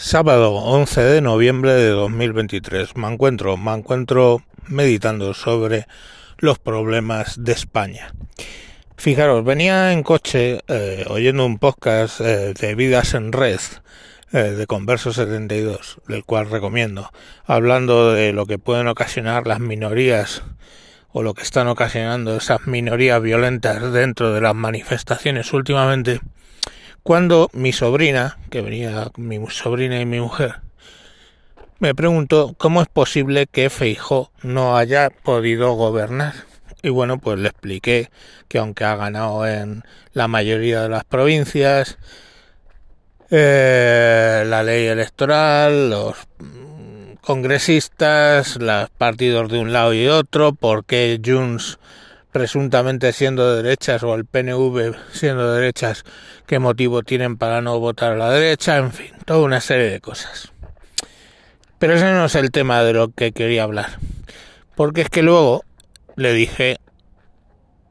Sábado 11 de noviembre de 2023. Me encuentro, me encuentro meditando sobre los problemas de España. Fijaros, venía en coche eh, oyendo un podcast eh, de Vidas en Red eh, de Converso 72, del cual recomiendo, hablando de lo que pueden ocasionar las minorías o lo que están ocasionando esas minorías violentas dentro de las manifestaciones últimamente cuando mi sobrina, que venía mi sobrina y mi mujer, me preguntó cómo es posible que Feijó no haya podido gobernar. Y bueno, pues le expliqué que aunque ha ganado en la mayoría de las provincias, eh, la ley electoral, los congresistas, los partidos de un lado y otro, porque Junts presuntamente siendo de derechas o el PNV siendo de derechas, qué motivo tienen para no votar a la derecha, en fin, toda una serie de cosas. Pero ese no es el tema de lo que quería hablar, porque es que luego le dije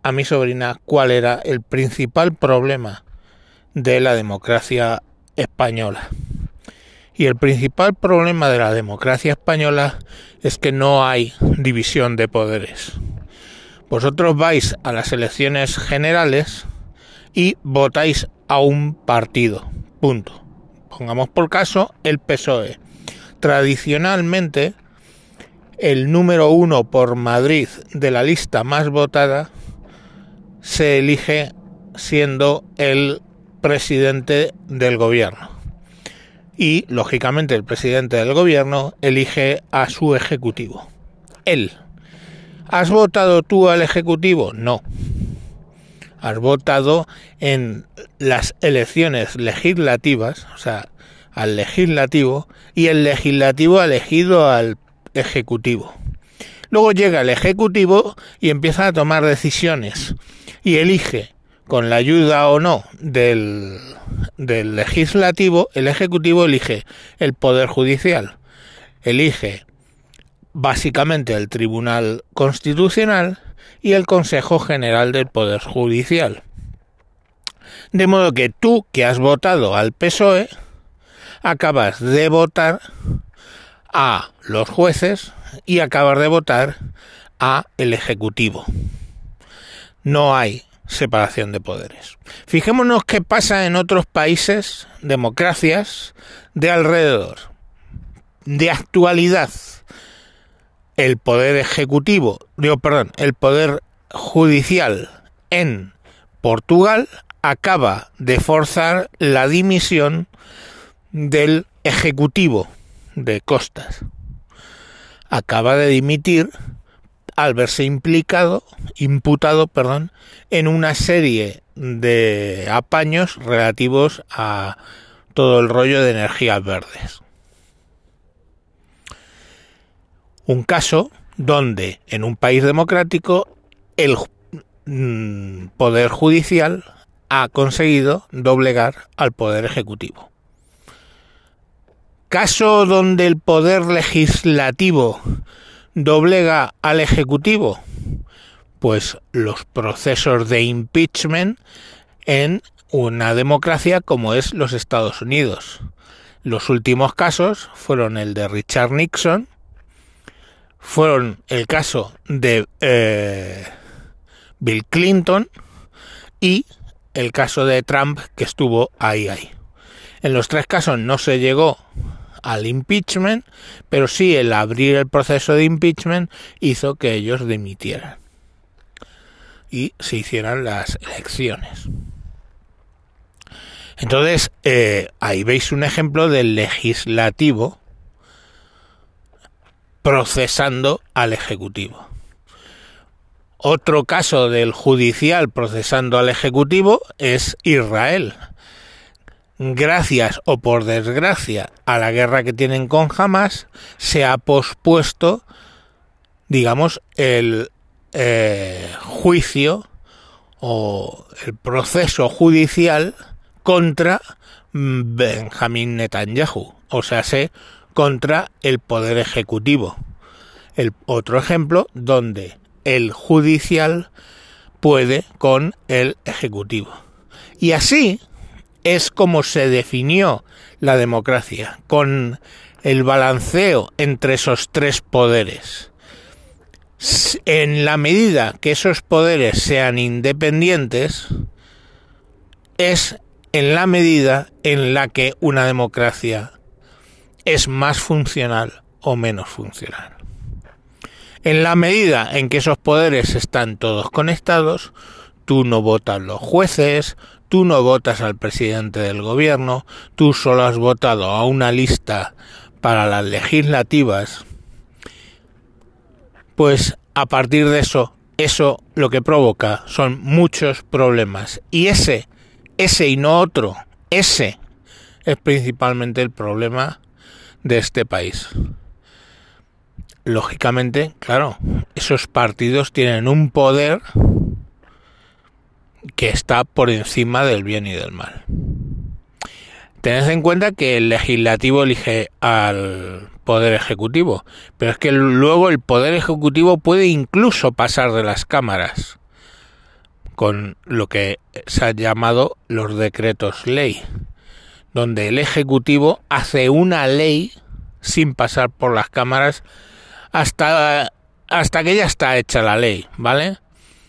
a mi sobrina cuál era el principal problema de la democracia española. Y el principal problema de la democracia española es que no hay división de poderes. Vosotros vais a las elecciones generales y votáis a un partido. Punto. Pongamos por caso el PSOE. Tradicionalmente, el número uno por Madrid de la lista más votada se elige siendo el presidente del gobierno. Y, lógicamente, el presidente del gobierno elige a su ejecutivo. Él ¿Has votado tú al Ejecutivo? No. Has votado en las elecciones legislativas, o sea, al legislativo, y el legislativo ha elegido al Ejecutivo. Luego llega el Ejecutivo y empieza a tomar decisiones y elige, con la ayuda o no del, del legislativo, el Ejecutivo elige el Poder Judicial, elige básicamente el Tribunal Constitucional y el Consejo General del Poder Judicial. De modo que tú que has votado al PSOE, acabas de votar a los jueces y acabas de votar a el Ejecutivo. No hay separación de poderes. Fijémonos qué pasa en otros países, democracias, de alrededor, de actualidad el poder ejecutivo, perdón, el poder judicial en Portugal acaba de forzar la dimisión del ejecutivo de Costas. Acaba de dimitir al verse implicado, imputado, perdón, en una serie de apaños relativos a todo el rollo de energías verdes. Un caso donde en un país democrático el mm, poder judicial ha conseguido doblegar al poder ejecutivo. Caso donde el poder legislativo doblega al ejecutivo, pues los procesos de impeachment en una democracia como es los Estados Unidos. Los últimos casos fueron el de Richard Nixon fueron el caso de eh, Bill Clinton y el caso de Trump que estuvo ahí ahí. En los tres casos no se llegó al impeachment, pero sí el abrir el proceso de impeachment hizo que ellos dimitieran y se hicieran las elecciones. Entonces, eh, ahí veis un ejemplo del legislativo procesando al Ejecutivo. Otro caso del judicial procesando al Ejecutivo es Israel. Gracias o por desgracia a la guerra que tienen con Hamas, se ha pospuesto, digamos, el eh, juicio o el proceso judicial contra Benjamín Netanyahu. O sea, se contra el poder ejecutivo. El otro ejemplo donde el judicial puede con el ejecutivo. Y así es como se definió la democracia, con el balanceo entre esos tres poderes, en la medida que esos poderes sean independientes, es en la medida en la que una democracia es más funcional o menos funcional. En la medida en que esos poderes están todos conectados, tú no votas los jueces, tú no votas al presidente del gobierno, tú solo has votado a una lista para las legislativas, pues a partir de eso, eso lo que provoca son muchos problemas. Y ese, ese y no otro, ese es principalmente el problema de este país lógicamente, claro, esos partidos tienen un poder que está por encima del bien y del mal. Tened en cuenta que el legislativo elige al poder ejecutivo, pero es que luego el poder ejecutivo puede incluso pasar de las cámaras con lo que se ha llamado los decretos ley, donde el ejecutivo hace una ley sin pasar por las cámaras hasta, hasta que ya está hecha la ley, ¿vale?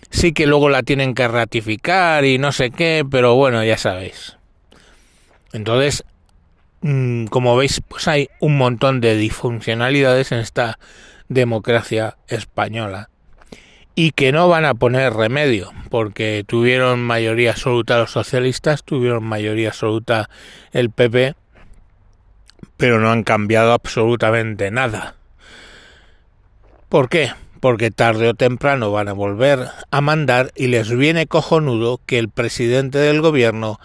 Sí que luego la tienen que ratificar y no sé qué, pero bueno, ya sabéis. Entonces, mm, como veis, pues hay un montón de disfuncionalidades en esta democracia española y que no van a poner remedio porque tuvieron mayoría absoluta los socialistas, tuvieron mayoría absoluta el PP, pero no han cambiado absolutamente nada. ¿Por qué? Porque tarde o temprano van a volver a mandar y les viene cojonudo que el presidente del gobierno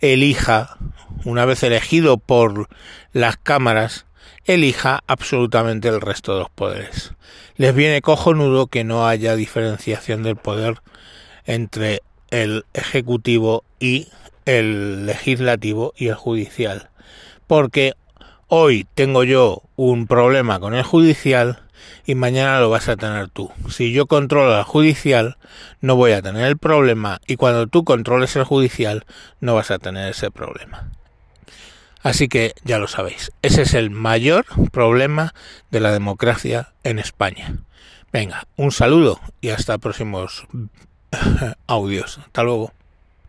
elija, una vez elegido por las cámaras, elija absolutamente el resto de los poderes. Les viene cojonudo que no haya diferenciación del poder entre el ejecutivo y el legislativo y el judicial. Porque hoy tengo yo un problema con el judicial y mañana lo vas a tener tú. Si yo controlo el judicial, no voy a tener el problema y cuando tú controles el judicial, no vas a tener ese problema. Así que ya lo sabéis, ese es el mayor problema de la democracia en España. Venga, un saludo y hasta próximos audios. Hasta luego.